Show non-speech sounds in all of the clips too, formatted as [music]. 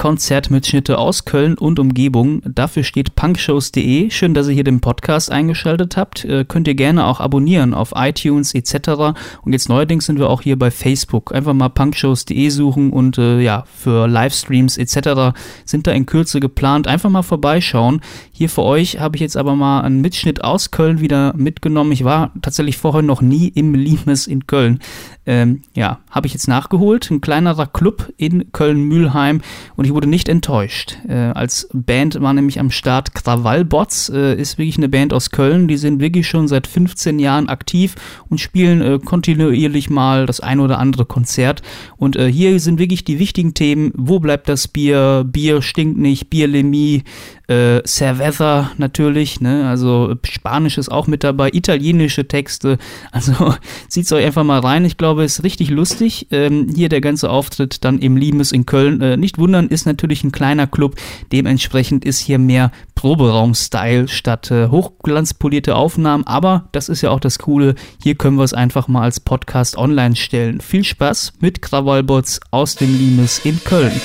Konzertmitschnitte aus Köln und Umgebung. Dafür steht punkshows.de. Schön, dass ihr hier den Podcast eingeschaltet habt. Äh, könnt ihr gerne auch abonnieren auf iTunes etc. Und jetzt neuerdings sind wir auch hier bei Facebook. Einfach mal punkshows.de suchen und äh, ja, für Livestreams etc. sind da in Kürze geplant. Einfach mal vorbeischauen. Hier für euch habe ich jetzt aber mal einen Mitschnitt aus Köln wieder mitgenommen. Ich war tatsächlich vorher noch nie im Limes in Köln. Ähm, ja, habe ich jetzt nachgeholt. Ein kleinerer Club in Köln-Mühlheim und ich wurde nicht enttäuscht. Äh, als Band war nämlich am Start Krawallbots, äh, ist wirklich eine Band aus Köln. Die sind wirklich schon seit 15 Jahren aktiv und spielen äh, kontinuierlich mal das ein oder andere Konzert. Und äh, hier sind wirklich die wichtigen Themen. Wo bleibt das Bier? Bier stinkt nicht. Bierlemie. Äh, Cerveza natürlich, ne? also Spanisch ist auch mit dabei, italienische Texte, [laughs] also zieht's euch einfach mal rein, ich glaube, es ist richtig lustig, ähm, hier der ganze Auftritt dann im Limes in Köln, äh, nicht wundern, ist natürlich ein kleiner Club, dementsprechend ist hier mehr Proberaum-Style statt äh, hochglanzpolierte Aufnahmen, aber das ist ja auch das Coole, hier können wir es einfach mal als Podcast online stellen. Viel Spaß mit Krawallbots aus dem Limes in Köln.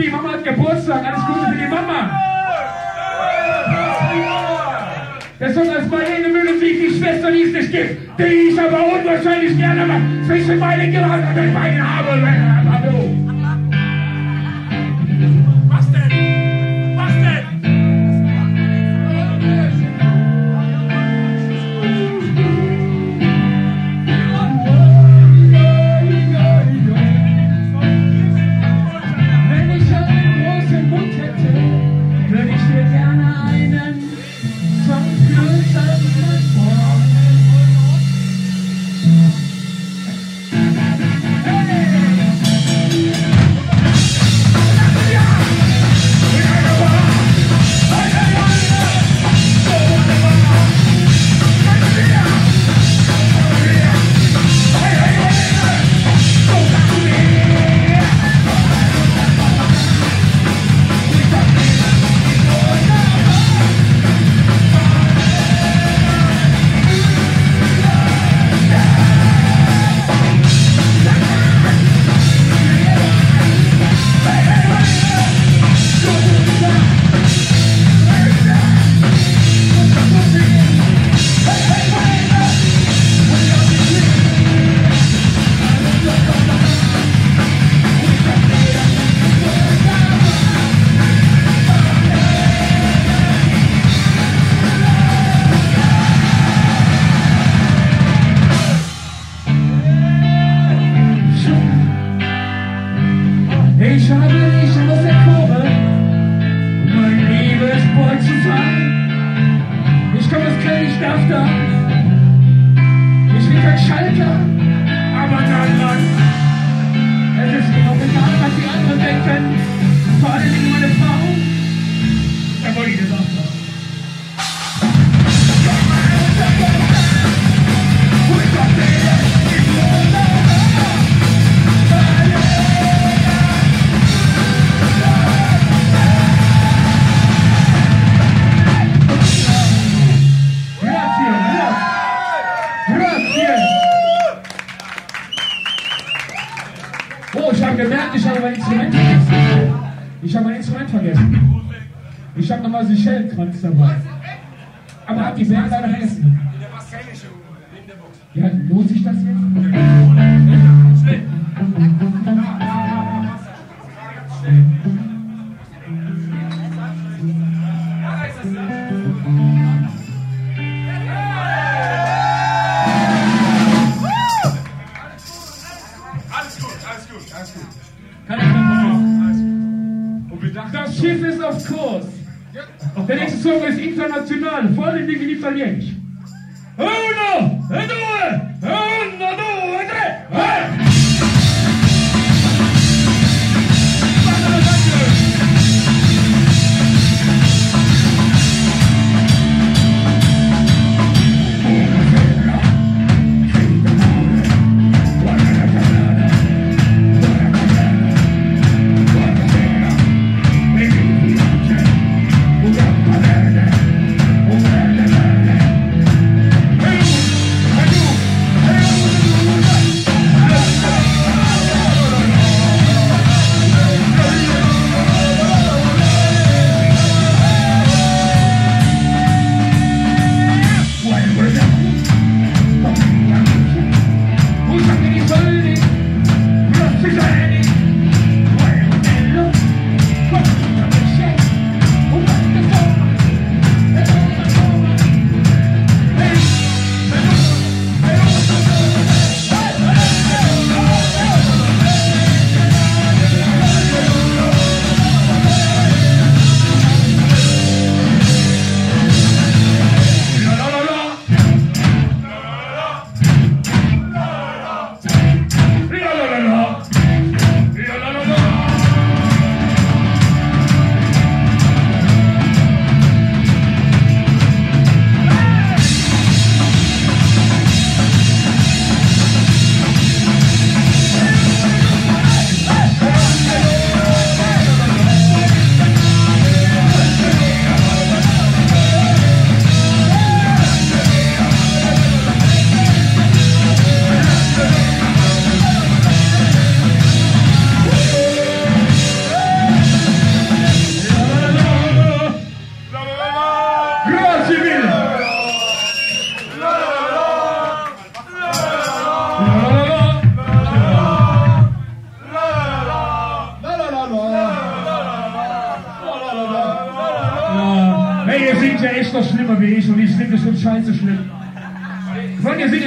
Die Mama hat Geburtstag. Alles Gute für die Mama. Der Song als meine Mühle sieht die Schwester, die es nicht gibt, die ich aber unwahrscheinlich gerne mal zwischen meinen Geraden und meine Arme habe. Instrument vergessen. Ich habe mein Instrument vergessen. Ich habe nochmal Seychellenkranz dabei. Aber hat die Band leider vergessen. Ja, lohnt sich das jetzt? Ja, bien.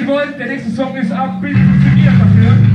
ihr wollt, der nächste Song ist ab, bitte funktioniert dafür.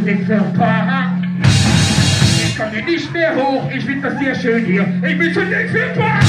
Füße sind verfahren. Ich komme nicht mehr hoch, ich finde das sehr schön hier. Ich bin schon längst verfahren.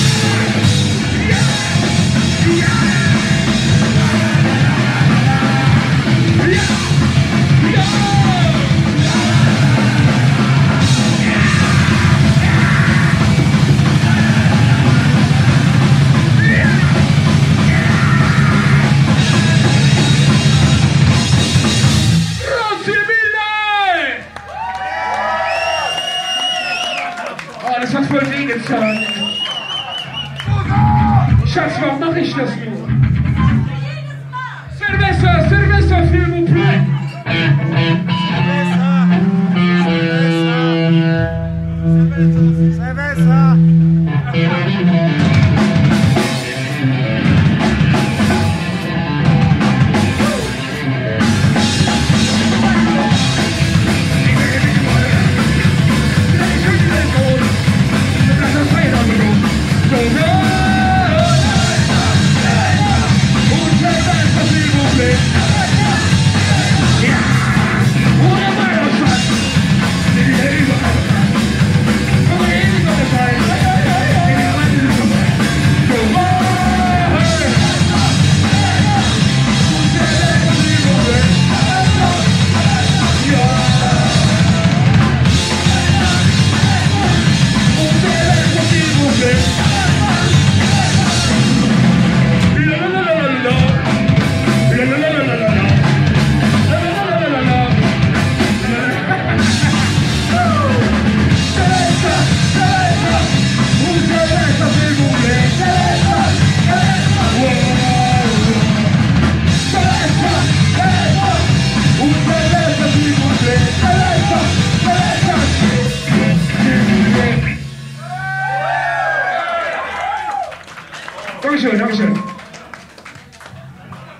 Dankeschön, Dankeschön.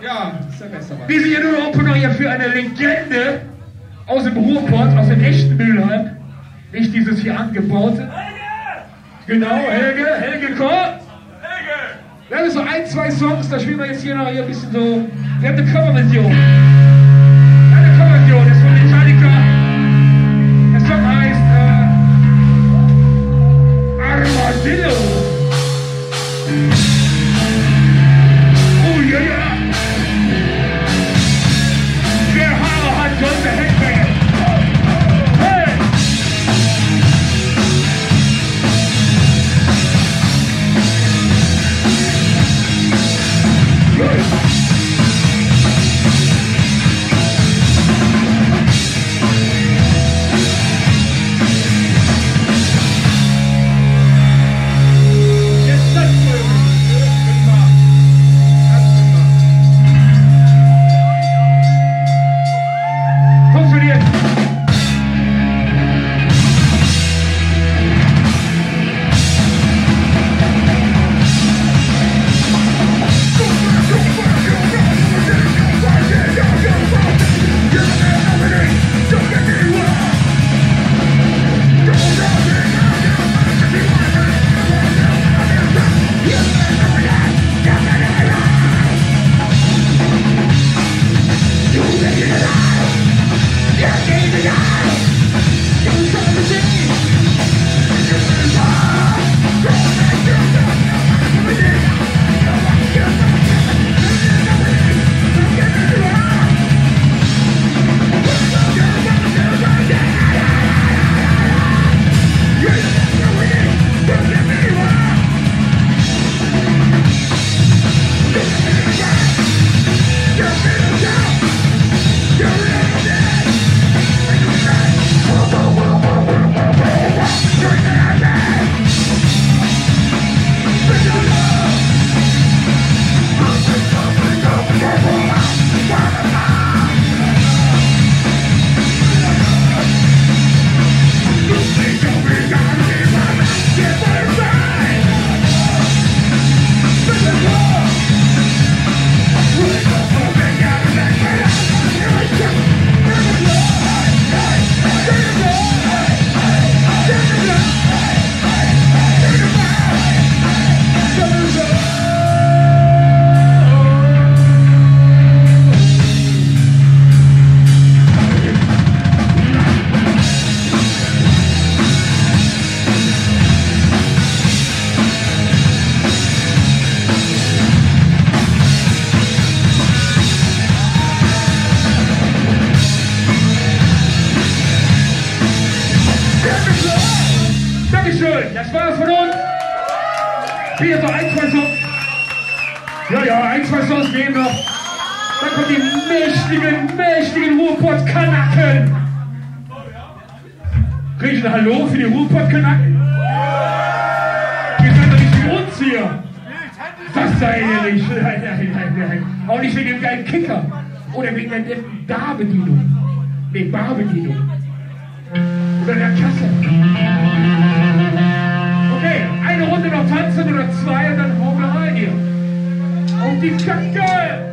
Ja. Wir sind ja nur Opener hier für eine Legende aus dem Ruhrpott, aus dem echten Mülheim. Nicht dieses hier angebaute. Genau, Helge, Helge Kort. Wir haben so ein, zwei Songs, da spielen wir jetzt hier noch hier ein bisschen so. Wir haben eine Coverversion. Nee, Barbedienung. Oder der Kasse. Okay, eine Runde noch tanzen oder zwei und dann hauen wir rein hier. Auf die Kacke!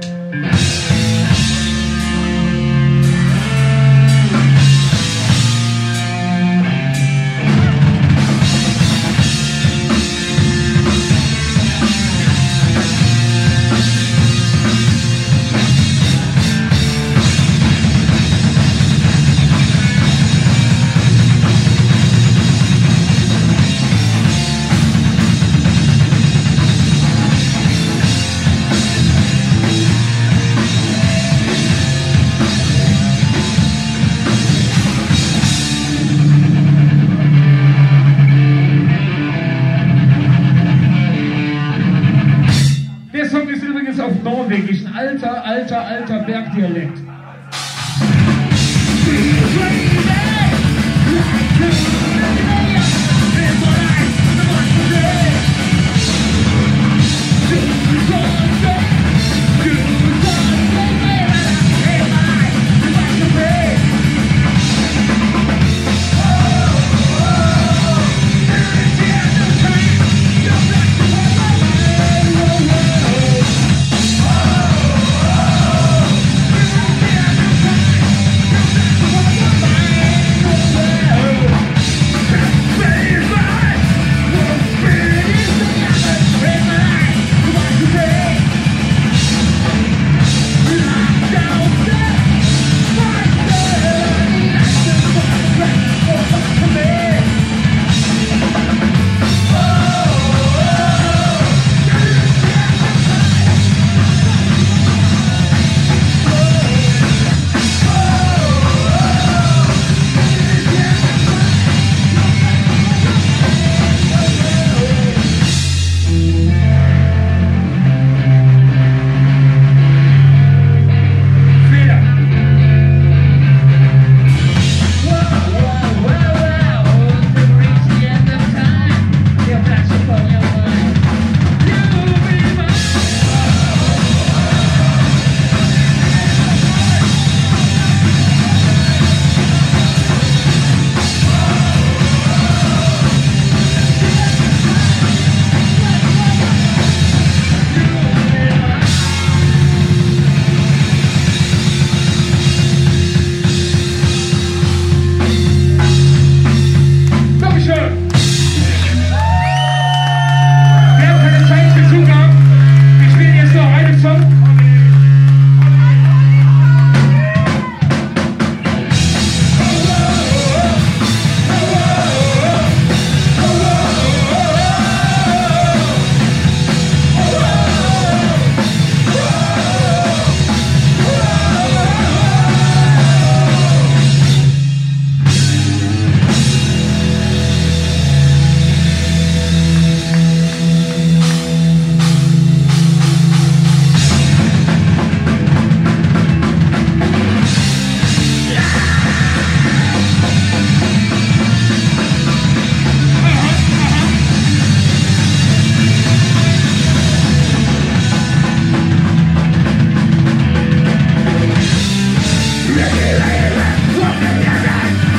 Save it from the devil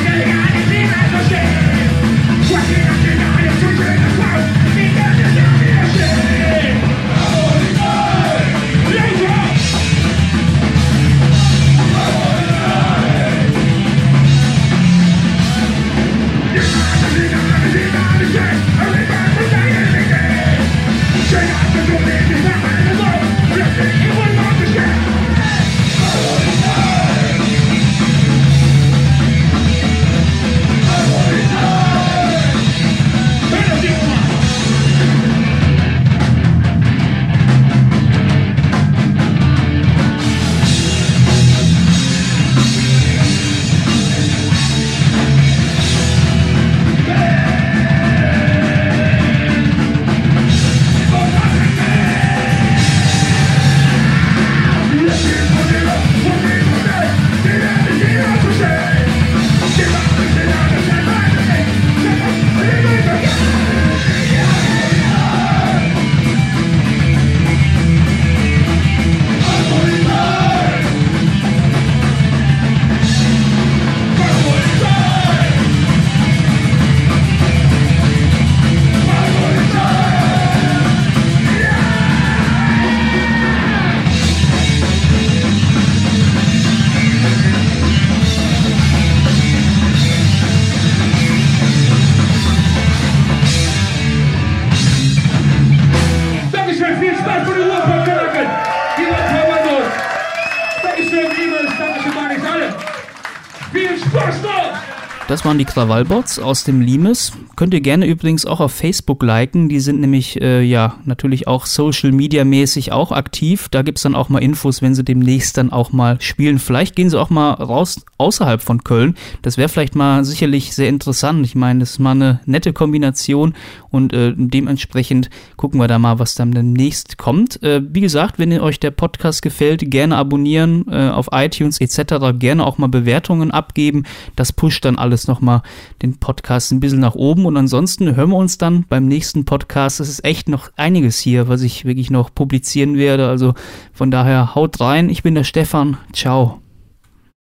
Das waren die Krawallbots aus dem Limes. Könnt ihr gerne übrigens auch auf Facebook liken. Die sind nämlich, äh, ja, natürlich auch Social Media mäßig auch aktiv. Da gibt's dann auch mal Infos, wenn sie demnächst dann auch mal spielen. Vielleicht gehen sie auch mal raus außerhalb von Köln. Das wäre vielleicht mal sicherlich sehr interessant. Ich meine, das ist mal eine nette Kombination und äh, dementsprechend gucken wir da mal, was dann demnächst kommt. Äh, wie gesagt, wenn euch der Podcast gefällt, gerne abonnieren äh, auf iTunes etc. Gerne auch mal Bewertungen abgeben. Das pusht dann alles nochmal den Podcast ein bisschen nach oben. Und ansonsten hören wir uns dann beim nächsten Podcast. Es ist echt noch einiges hier, was ich wirklich noch publizieren werde. Also von daher haut rein. Ich bin der Stefan. Ciao.